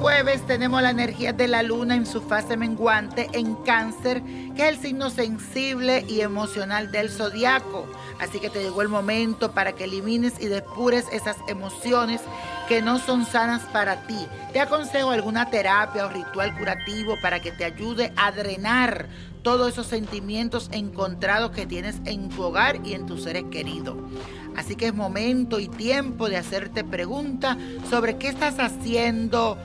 jueves tenemos la energía de la luna en su fase menguante en cáncer, que es el signo sensible y emocional del zodiaco. Así que te llegó el momento para que elimines y depures esas emociones que no son sanas para ti. Te aconsejo alguna terapia o ritual curativo para que te ayude a drenar todos esos sentimientos encontrados que tienes en tu hogar y en tus seres queridos. Así que es momento y tiempo de hacerte preguntas sobre qué estás haciendo,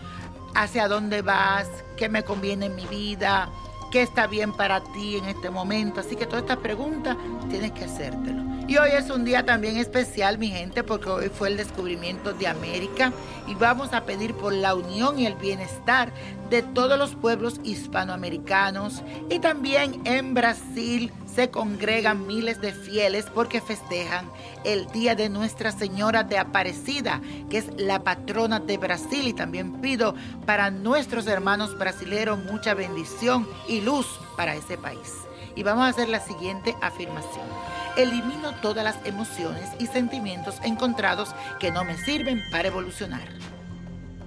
hacia dónde vas, qué me conviene en mi vida, qué está bien para ti en este momento. Así que todas estas preguntas tienes que hacértelo. Y hoy es un día también especial, mi gente, porque hoy fue el descubrimiento de América y vamos a pedir por la unión y el bienestar de todos los pueblos hispanoamericanos. Y también en Brasil se congregan miles de fieles porque festejan el Día de Nuestra Señora de Aparecida, que es la patrona de Brasil. Y también pido para nuestros hermanos brasileños mucha bendición y luz para ese país. Y vamos a hacer la siguiente afirmación. Elimino todas las emociones y sentimientos encontrados que no me sirven para evolucionar.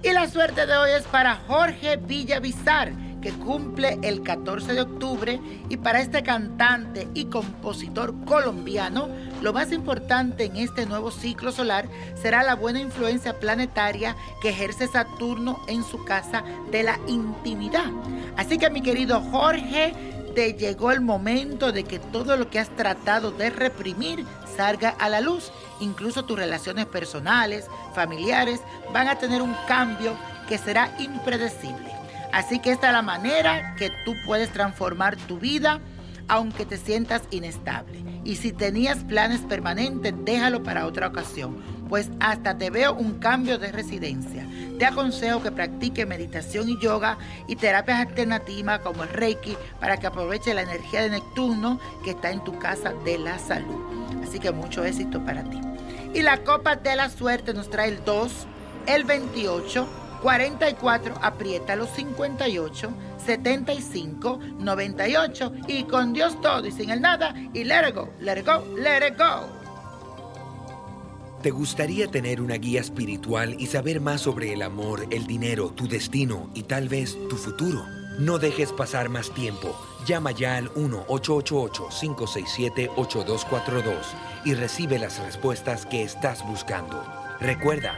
Y la suerte de hoy es para Jorge Villavizar, que cumple el 14 de octubre. Y para este cantante y compositor colombiano, lo más importante en este nuevo ciclo solar será la buena influencia planetaria que ejerce Saturno en su casa de la intimidad. Así que mi querido Jorge, te llegó el momento de que todo lo que has tratado de reprimir salga a la luz. Incluso tus relaciones personales, familiares, van a tener un cambio que será impredecible. Así que esta es la manera que tú puedes transformar tu vida aunque te sientas inestable. Y si tenías planes permanentes, déjalo para otra ocasión, pues hasta te veo un cambio de residencia. Te aconsejo que practique meditación y yoga y terapias alternativas como el Reiki para que aproveche la energía de Neptuno que está en tu casa de la salud. Así que mucho éxito para ti. Y la copa de la suerte nos trae el 2, el 28, 44, aprieta los 58, 75, 98 y con Dios todo y sin el nada y let it go, let it go, let it go. ¿Te gustaría tener una guía espiritual y saber más sobre el amor, el dinero, tu destino y tal vez tu futuro? No dejes pasar más tiempo. Llama ya al 1-888-567-8242 y recibe las respuestas que estás buscando. Recuerda,